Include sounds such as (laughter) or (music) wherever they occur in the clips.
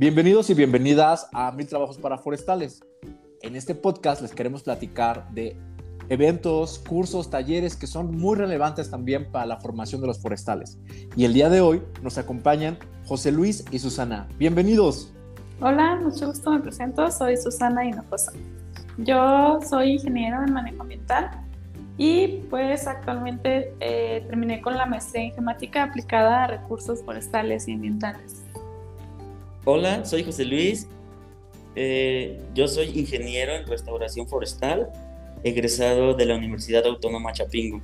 Bienvenidos y bienvenidas a Mil Trabajos para Forestales. En este podcast les queremos platicar de eventos, cursos, talleres que son muy relevantes también para la formación de los forestales. Y el día de hoy nos acompañan José Luis y Susana. Bienvenidos. Hola, mucho gusto, me presento, soy Susana Hinojosa. Yo soy ingeniero en manejo ambiental y pues actualmente eh, terminé con la maestría en gemática aplicada a recursos forestales y ambientales. Hola, soy José Luis. Eh, yo soy ingeniero en restauración forestal, egresado de la Universidad Autónoma Chapingo.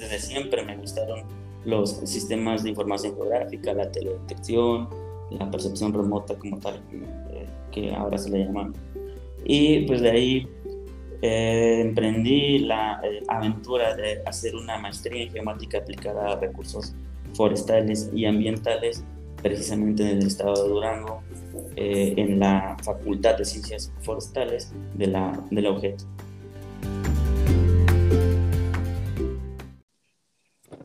Desde siempre me gustaron los sistemas de información geográfica, la teledetección, la percepción remota como tal, eh, que ahora se le llama. Y pues de ahí eh, emprendí la aventura de hacer una maestría en geomática aplicada a recursos forestales y ambientales precisamente en el estado de Durango, eh, en la Facultad de Ciencias Forestales de la, de la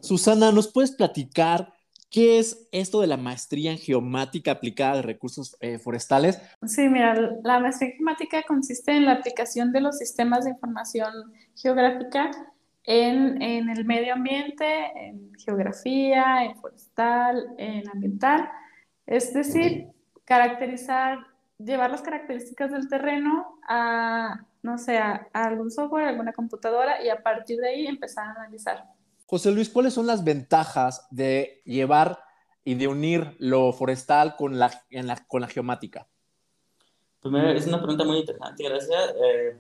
Susana, ¿nos puedes platicar qué es esto de la maestría en geomática aplicada de recursos eh, forestales? Sí, mira, la maestría en geomática consiste en la aplicación de los sistemas de información geográfica en, en, el medio ambiente, en geografía, en forestal, en ambiental. Es decir, caracterizar, llevar las características del terreno a, no sé, a, algún software, alguna computadora y a partir de ahí empezar a analizar. José Luis, ¿cuáles son las ventajas de llevar y de unir lo forestal con la, en la, con la geomática? Pues es una pregunta muy interesante, gracias. Eh,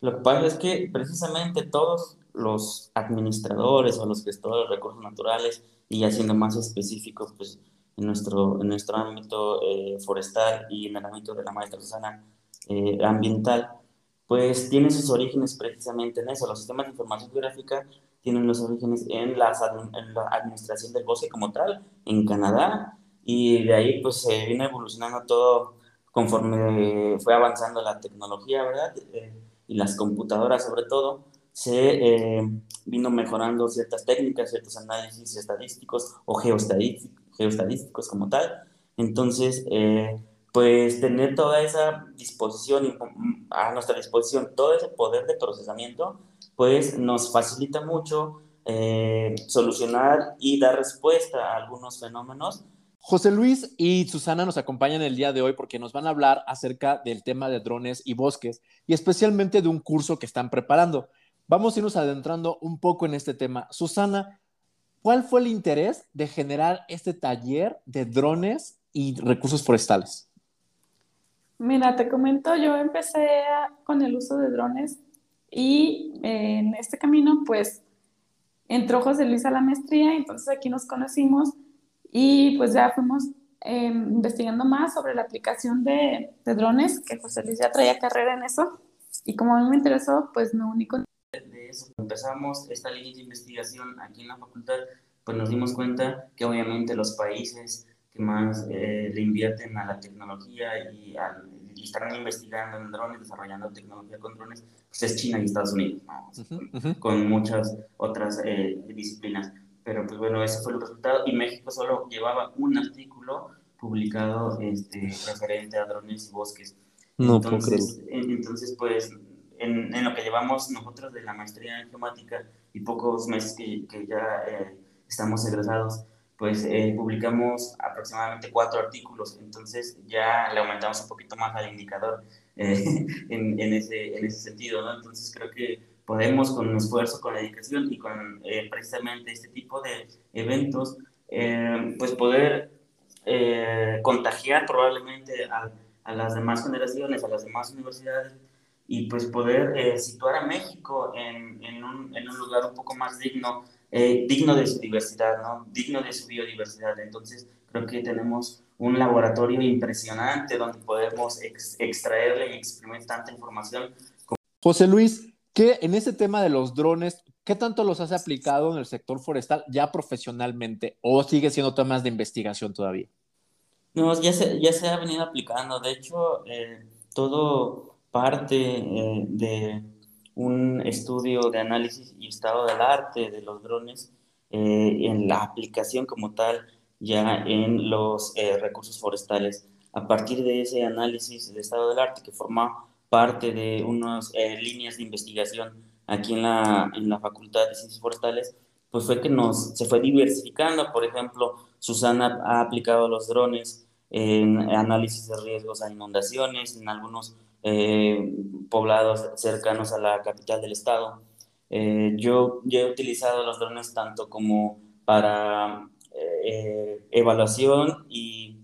lo que pasa es que precisamente todos los administradores o los gestores de recursos naturales y ya siendo más específicos pues en nuestro, en nuestro ámbito eh, forestal y en el ámbito de la maestra Susana eh, ambiental, pues tienen sus orígenes precisamente en eso. Los sistemas de información geográfica tienen los orígenes en, las, en la administración del bosque como tal, en Canadá, y de ahí pues se vino evolucionando todo conforme fue avanzando la tecnología, ¿verdad? Eh, y las computadoras sobre todo se eh, vino mejorando ciertas técnicas, ciertos análisis estadísticos o geoestadísticos, como tal. Entonces, eh, pues tener toda esa disposición a nuestra disposición, todo ese poder de procesamiento, pues nos facilita mucho eh, solucionar y dar respuesta a algunos fenómenos. José Luis y Susana nos acompañan el día de hoy porque nos van a hablar acerca del tema de drones y bosques y especialmente de un curso que están preparando. Vamos a irnos adentrando un poco en este tema. Susana, ¿cuál fue el interés de generar este taller de drones y recursos forestales? Mira, te comento, yo empecé con el uso de drones y en este camino, pues, entró José Luis a la maestría, entonces aquí nos conocimos y pues ya fuimos em, investigando más sobre la aplicación de, de, drones, que José Luis ya traía carrera en eso, y como a mí me interesó, pues me uní con empezamos esta línea de investigación aquí en la facultad, pues nos dimos cuenta que obviamente los países que más eh, le invierten a la tecnología y, están investigando en drones, desarrollando tecnología con drones, pues es China y Estados Unidos, con muchas otras eh, disciplinas. Pero pues bueno, ese fue el resultado y México solo llevaba un artículo publicado este, referente a drones y bosques. No entonces, entonces, pues en, en, lo que llevamos nosotros de la maestría en geomática y pocos meses que, que ya eh, estamos egresados, pues eh, publicamos aproximadamente cuatro artículos, entonces ya le aumentamos un poquito más al indicador (laughs) eh, en, en, ese, en ese sentido, ¿no? Entonces creo que podemos con esfuerzo, con dedicación y con precisamente este tipo de eventos, pues poder contagiar probablemente a, a las demás generaciones, a las demás universidades, y pues poder eh, situar a México en, en, un, en, un, lugar un poco más digno, eh, digno de su diversidad, ¿no? digno de su biodiversidad. Entonces creo que tenemos un laboratorio impresionante donde podemos extraerle y exprimir tanta información. José Luis, ¿qué en ese tema de los drones, qué tanto los has aplicado en el sector forestal ya profesionalmente o sigue siendo temas de investigación todavía? No, ya se, ya se ha venido aplicando. De hecho, eh, todo parte eh, de un estudio de análisis y estado del arte de los drones eh, en la aplicación como tal ya en los eh, recursos forestales. a partir de ese análisis del estado del arte que forma parte de unas líneas de investigación aquí en la, en la Facultad de Ciencias Forestales, pues fue que nos, se fue diversificando. Por ejemplo, Susana ha aplicado los drones en análisis de riesgos a inundaciones en algunos eh, poblados cercanos a la capital del estado. Eh, yo, yo, he utilizado los drones tanto como para eh, evaluación y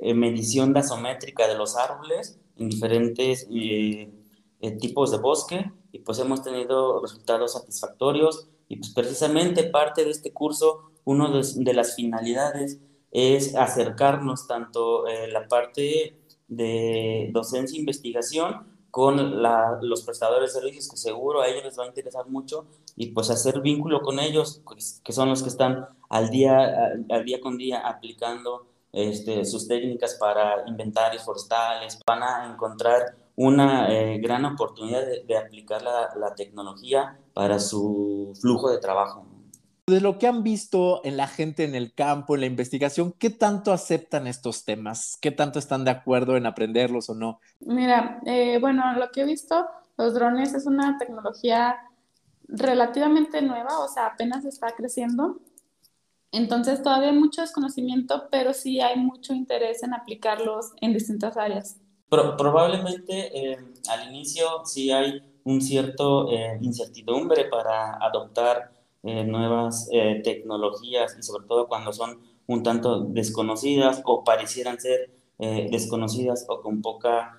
medición dasométrica de los árboles en diferentes tipos de bosque y pues hemos tenido resultados satisfactorios y pues precisamente parte de este curso, una de, las finalidades es acercarnos tanto eh, la parte de docencia e investigación con los prestadores de servicios que seguro a ellos les va a interesar mucho y pues hacer vínculo con ellos pues, que son los que están al día al día con día aplicando este, sus técnicas para inventarios forestales van a encontrar una eh, gran oportunidad de, aplicar la, la, tecnología para su flujo de trabajo. De lo que han visto en la gente en el campo, en la investigación, ¿qué tanto aceptan estos temas? ¿Qué tanto están de acuerdo en aprenderlos o no? Mira, eh, bueno, lo que he visto, los drones es una tecnología relativamente nueva, o sea, apenas está creciendo. Entonces todavía hay mucho desconocimiento, pero sí hay mucho interés en aplicarlos en distintas áreas probablemente eh, al inicio sí hay un cierto eh, incertidumbre para adoptar eh, nuevas tecnologías y sobre todo cuando son un tanto desconocidas o parecieran ser desconocidas o con poca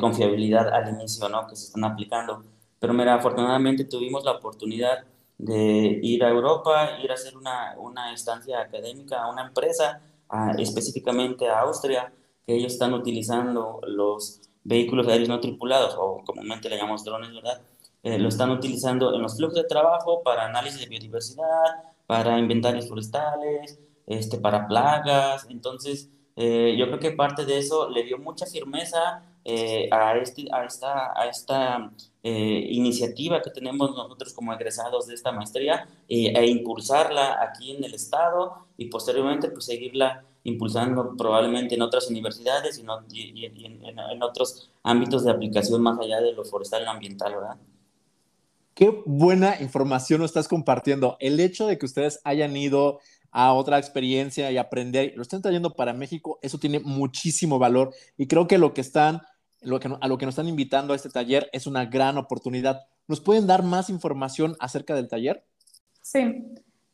confiabilidad al inicio, ¿no? Que se están aplicando. Pero mira, afortunadamente tuvimos la oportunidad de ir a Europa, ir a hacer una, una estancia académica a una empresa, específicamente a Austria, que ellos están utilizando los vehículos aéreos no tripulados, o comúnmente le llamamos drones, ¿verdad? Eh, lo están utilizando en los flujos de trabajo para análisis de biodiversidad, para inventarios forestales, este, para plagas. Entonces, eh, yo creo que parte de eso le dio mucha firmeza eh, a, este, a esta, a esta iniciativa que tenemos nosotros como egresados de esta maestría e impulsarla aquí en el estado y posteriormente pues seguirla impulsando probablemente en otras universidades y, en, otros ámbitos de aplicación más allá de lo forestal y ambiental, ¿verdad? Qué buena información nos estás compartiendo. El hecho de que ustedes hayan ido a otra experiencia y aprender, lo estén trayendo para México, eso tiene muchísimo valor y creo que lo que están, lo que, a lo que nos están invitando a este taller es una gran oportunidad. ¿Nos pueden dar más información acerca del taller? Sí,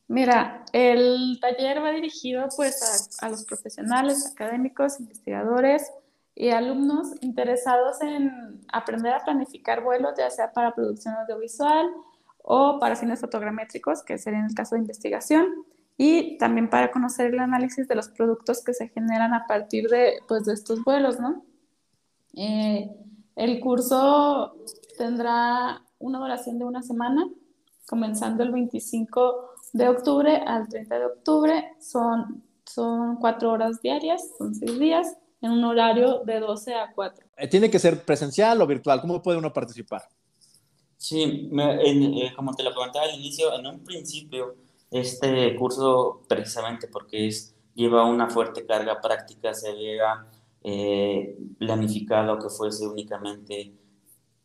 Mira, el taller va dirigido pues a, los profesionales, académicos, investigadores y alumnos interesados en aprender a planificar vuelos, ya sea para producción audiovisual o para fines fotogramétricos, que sería en el caso de investigación, y también para conocer el análisis de los productos que se generan a partir de, pues, de estos vuelos, ¿no? Eh, el curso tendrá una duración de una semana, comenzando el 25 de octubre al 30 de octubre. Son, son cuatro horas diarias, son seis días, en un horario de 12 a 4. Eh, ¿Tiene que ser presencial o virtual? ¿Cómo puede uno participar? Sí, eh, como te lo comentaba al inicio, en un principio este curso, precisamente porque es, lleva una fuerte carga práctica, se había eh, planificado que fuese únicamente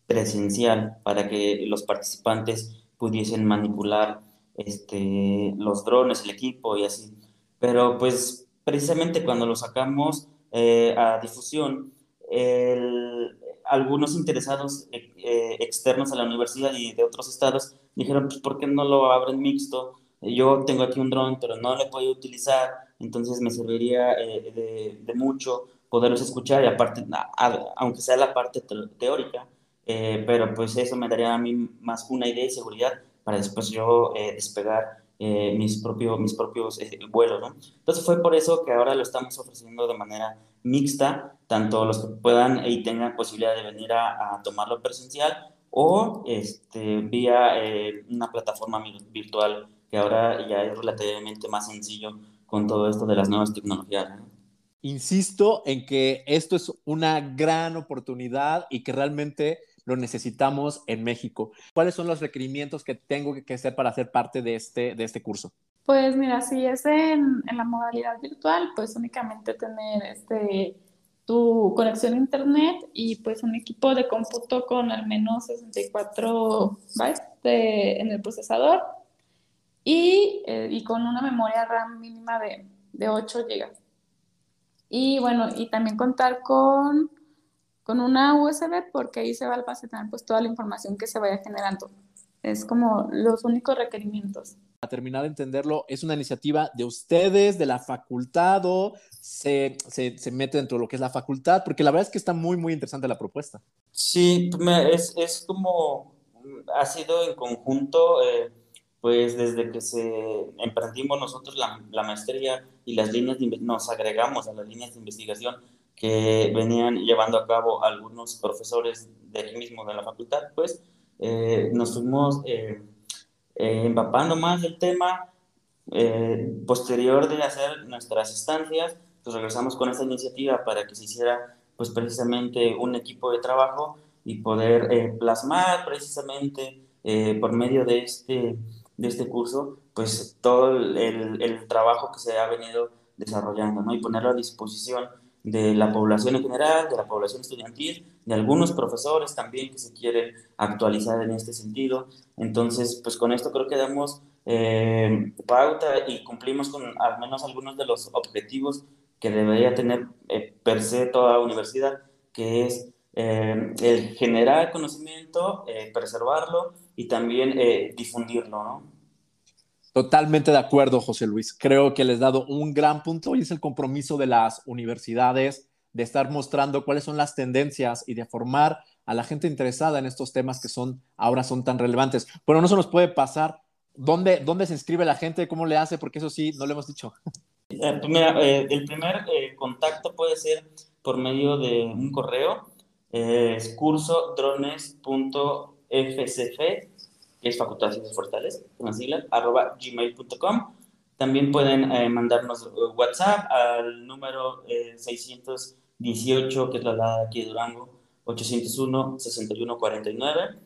presencial para que los participantes pudiesen manipular este, los drones, el equipo y así. Pero pues precisamente cuando lo sacamos eh, a difusión, algunos interesados eh, externos a la universidad y de otros estados dijeron, pues, ¿por qué no lo abren mixto? Yo tengo aquí un dron, pero no lo puedo utilizar, entonces me serviría eh, de, de, mucho poderlos escuchar y aparte, aunque sea la parte teórica, pero pues eso me daría a mí más una idea de seguridad para después yo eh, despegar eh, mis, propio, mis propios eh, vuelos, ¿no? Entonces fue por eso que ahora lo estamos ofreciendo de manera mixta, tanto los que puedan y tengan posibilidad de venir a, tomarlo presencial o este, vía una plataforma virtual que ahora ya es relativamente más sencillo con todo esto de las nuevas tecnologías. Insisto en que esto es una gran oportunidad y que realmente lo necesitamos en México. ¿Cuáles son los requerimientos que tengo que hacer para ser parte de este, de este curso? Pues mira, si es en, en la modalidad virtual, pues únicamente tener este, tu conexión a internet y pues un equipo de cómputo con al menos 64 bytes en el procesador y, eh, y, con una memoria RAM mínima de, de 8 GB. Y bueno, y también contar con, con una USB porque ahí se va a almacenar pues toda la información que se vaya generando. Es como los únicos requerimientos. A terminar de entenderlo, es una iniciativa de ustedes, de la facultad o se, se, se, mete dentro de lo que es la facultad, porque la verdad es que está muy, muy interesante la propuesta. Sí, es, es como, ha sido en conjunto, eh, pues desde que se emprendimos nosotros la, la maestría y las líneas de, nos agregamos a las líneas de investigación que venían llevando a cabo algunos profesores de aquí mismo de la facultad, pues eh, nos fuimos eh, eh, empapando más del tema. posterior de hacer nuestras estancias, pues regresamos con esta iniciativa para que se hiciera pues precisamente un equipo de trabajo y poder plasmar precisamente por medio de este, de este curso pues todo el, el, trabajo que se ha venido desarrollando ¿no? y ponerlo a disposición de la población en general, de la población estudiantil, de algunos profesores también que se quieren actualizar en este sentido. Entonces, pues con esto creo que damos eh, pauta y cumplimos con al menos algunos de los objetivos que debería tener eh, per se toda universidad, que es eh, el generar conocimiento, preservarlo y también difundirlo, ¿no? Totalmente de acuerdo, José Luis. Creo que les he dado un gran punto y es el compromiso de las universidades de estar mostrando cuáles son las tendencias y de formar a la gente interesada en estos temas que son ahora son tan relevantes. Pero no se nos puede pasar dónde, dónde se inscribe la gente, cómo le hace, porque eso sí, no lo hemos dicho. Eh, pues eh, el primer eh, contacto puede ser por medio de un correo, es curso que es Facultad de Ciencias Forestales, con siglas, arroba gmail.com. También pueden eh, mandarnos eh, WhatsApp al número 618, eh, que es la de aquí de Durango, 801-6149.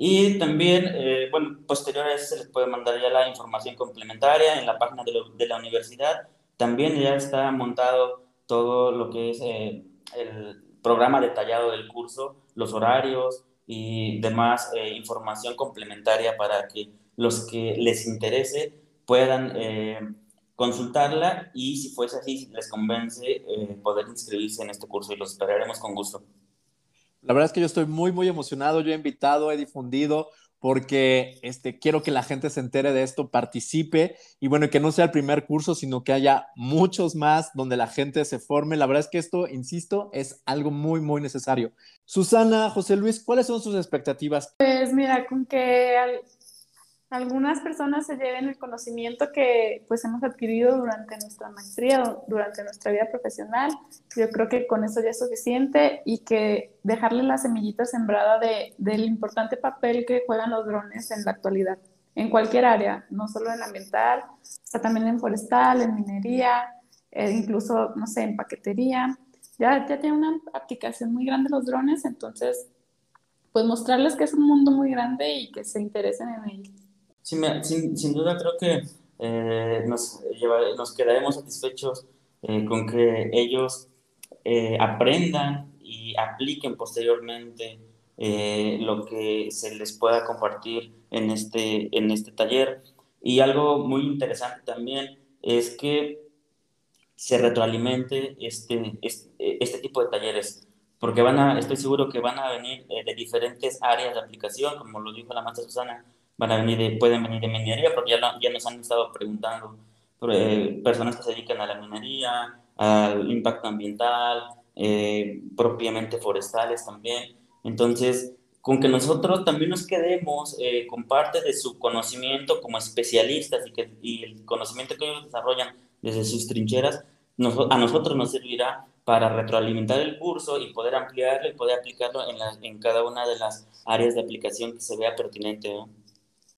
Y también, bueno, posterior a eso se les puede mandar ya la información complementaria en la página de, de la universidad. También ya está montado todo lo que es el programa detallado del curso, los horarios, y demás eh, información complementaria para que los que les interese puedan eh, consultarla y si fuese así, les convence eh, poder inscribirse en este curso y los esperaremos con gusto. La verdad es que yo estoy muy, muy emocionado. Yo he invitado, he difundido porque este, quiero que la gente se entere de esto, participe y bueno, que no sea el primer curso, sino que haya muchos más donde la gente se forme. La verdad es que esto, insisto, es algo muy, muy necesario. Susana, José Luis, ¿cuáles son sus expectativas? Pues mira, con que algunas personas se lleven el conocimiento que pues hemos adquirido durante nuestra maestría, durante nuestra vida profesional. Yo creo que con eso ya es suficiente y que dejarle la semillita sembrada de, del importante papel que juegan los drones en la actualidad, en cualquier área, no solo en ambiental, o también en forestal, en minería, eh, incluso, no sé, en paquetería. Ya, ya tiene una aplicación muy grande los drones, entonces, pues mostrarles que es un mundo muy grande y que se interesen en él sin, sin, duda creo que eh, nos, nos quedaremos satisfechos eh, con que ellos eh, aprendan y apliquen posteriormente lo que se les pueda compartir en este, en este taller. Y algo muy interesante también es que se retroalimente este, este, este tipo de talleres porque van a, estoy seguro que van a venir de diferentes áreas de aplicación, como lo dijo la maestra Susana, van a venir pueden venir de minería, porque ya, ya nos han estado preguntando eh, personas que se dedican a la minería, al impacto ambiental, eh, propiamente forestales también. Entonces, con que nosotros también nos quedemos eh, con parte de su conocimiento como especialistas y, que, y el conocimiento que ellos desarrollan desde sus trincheras, a nosotros nos servirá para retroalimentar el curso y poder ampliarlo y poder aplicarlo en, en cada una de las áreas de aplicación que se vea pertinente.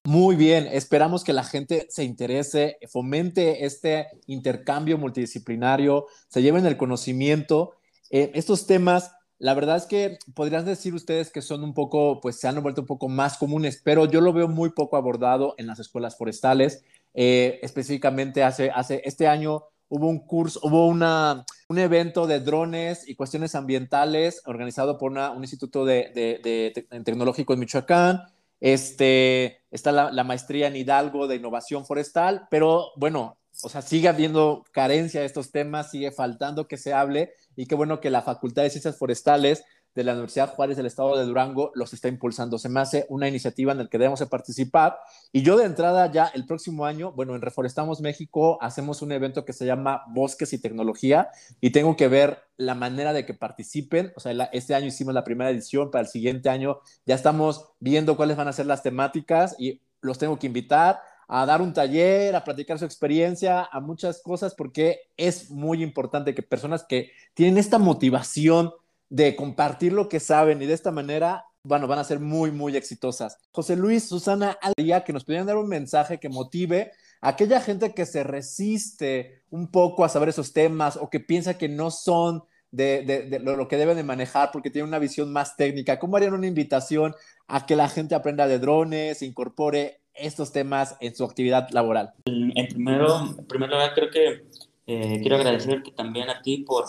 Muy bien, esperamos que la gente se interese, fomente este intercambio multidisciplinario, se lleven el conocimiento. Eh, estos temas, la verdad es que podrían decir ustedes que son un poco, pues se han vuelto un poco más comunes, pero yo lo veo muy poco abordado en las escuelas forestales. Eh, específicamente hace, este año hubo un curso, hubo un evento de drones y cuestiones ambientales organizado por un instituto de, tecnológico en Michoacán. Este, está la, maestría en Hidalgo de innovación forestal, pero bueno, o sea, sigue habiendo carencia de estos temas, sigue faltando que se hable y qué bueno que la Facultad de Ciencias Forestales de la Universidad Juárez del Estado de Durango los está impulsando. Se me hace una iniciativa en la que debemos participar. Y yo de entrada ya el próximo año, bueno, en Reforestamos México hacemos un evento que se llama Bosques y Tecnología y tengo que ver la manera de que participen. O sea, este año hicimos la primera edición, para el siguiente año ya estamos viendo cuáles van a ser las temáticas y los tengo que invitar a dar un taller, a platicar su experiencia, a muchas cosas, porque es muy importante que personas que tienen esta motivación de compartir lo que saben y de esta manera, bueno, van a ser muy, muy exitosas. José Luis, Susana, día que nos pudieran dar un mensaje que motive a aquella gente que se resiste un poco a saber esos temas o que piensa que no son de, lo, que deben de manejar porque tienen una visión más técnica. ¿Cómo harían una invitación a que la gente aprenda de drones, incorpore estos temas en su actividad laboral? En, primero, primer lugar, creo que eh, quiero agradecerte también a ti por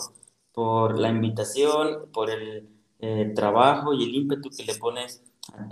por la invitación, por el eh, trabajo y el ímpetu que le pones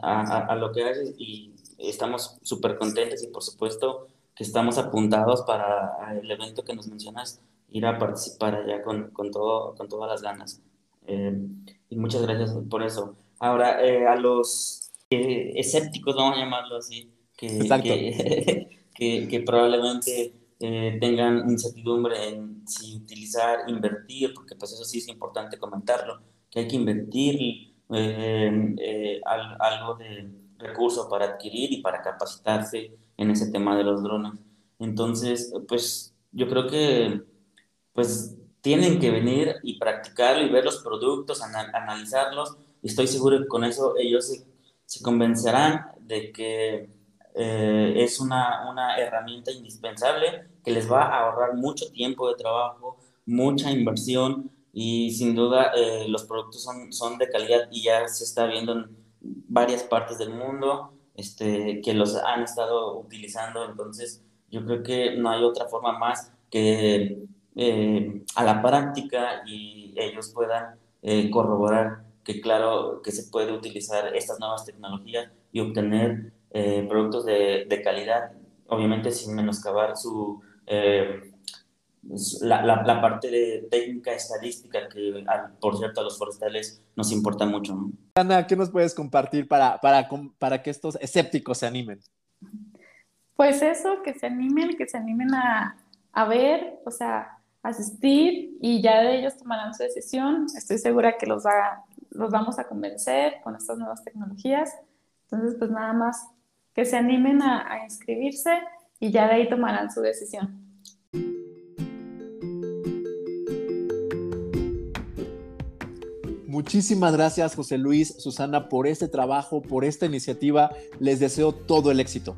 a, lo que haces y estamos súper contentos y por supuesto que estamos apuntados para el evento que nos mencionas, ir a participar allá con, con, todo, con todas las ganas. Eh, y muchas gracias por eso. Ahora, eh, a los escépticos, vamos a llamarlo así, que, (laughs) que, que probablemente eh, tengan incertidumbre en si utilizar, invertir, porque pues eso sí es importante comentarlo, que hay que invertir eh, eh, algo de recursos para adquirir y para capacitarse en ese tema de los drones. Entonces, pues yo creo que pues tienen que venir y practicarlo y ver los productos, analizarlos, y estoy seguro que con eso ellos se, se convencerán de que eh, es una, una, herramienta indispensable que les va a ahorrar mucho tiempo de trabajo, mucha inversión y sin duda eh, los productos son, son de calidad y ya se está viendo en varias partes del mundo este, que los han estado utilizando. Entonces yo creo que no hay otra forma más que eh, a la práctica y ellos puedan corroborar que claro que se puede utilizar estas nuevas tecnologías y obtener eh, productos de, de, calidad, obviamente sin menoscabar su, eh, la, la, parte de técnica estadística que, por cierto, a los forestales nos importa mucho. Ana, ¿qué nos puedes compartir para, para, para que estos escépticos se animen? Pues eso, que se animen, que se animen a, a ver, o sea, asistir y ya de ellos tomarán su decisión. Estoy segura que los, va, los vamos a convencer con estas nuevas tecnologías. Entonces, pues nada más que se animen a, inscribirse y ya de ahí tomarán su decisión. Muchísimas gracias, José Luis, Susana, por este trabajo, por esta iniciativa. Les deseo todo el éxito.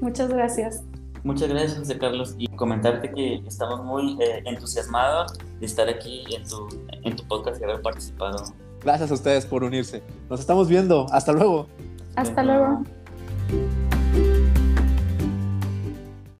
Muchas gracias. Muchas gracias, José Carlos. Y comentarte que estamos muy eh, entusiasmados de estar aquí en tu, en tu podcast y haber participado. Gracias a ustedes por unirse. Nos estamos viendo. Hasta luego. Hasta luego. you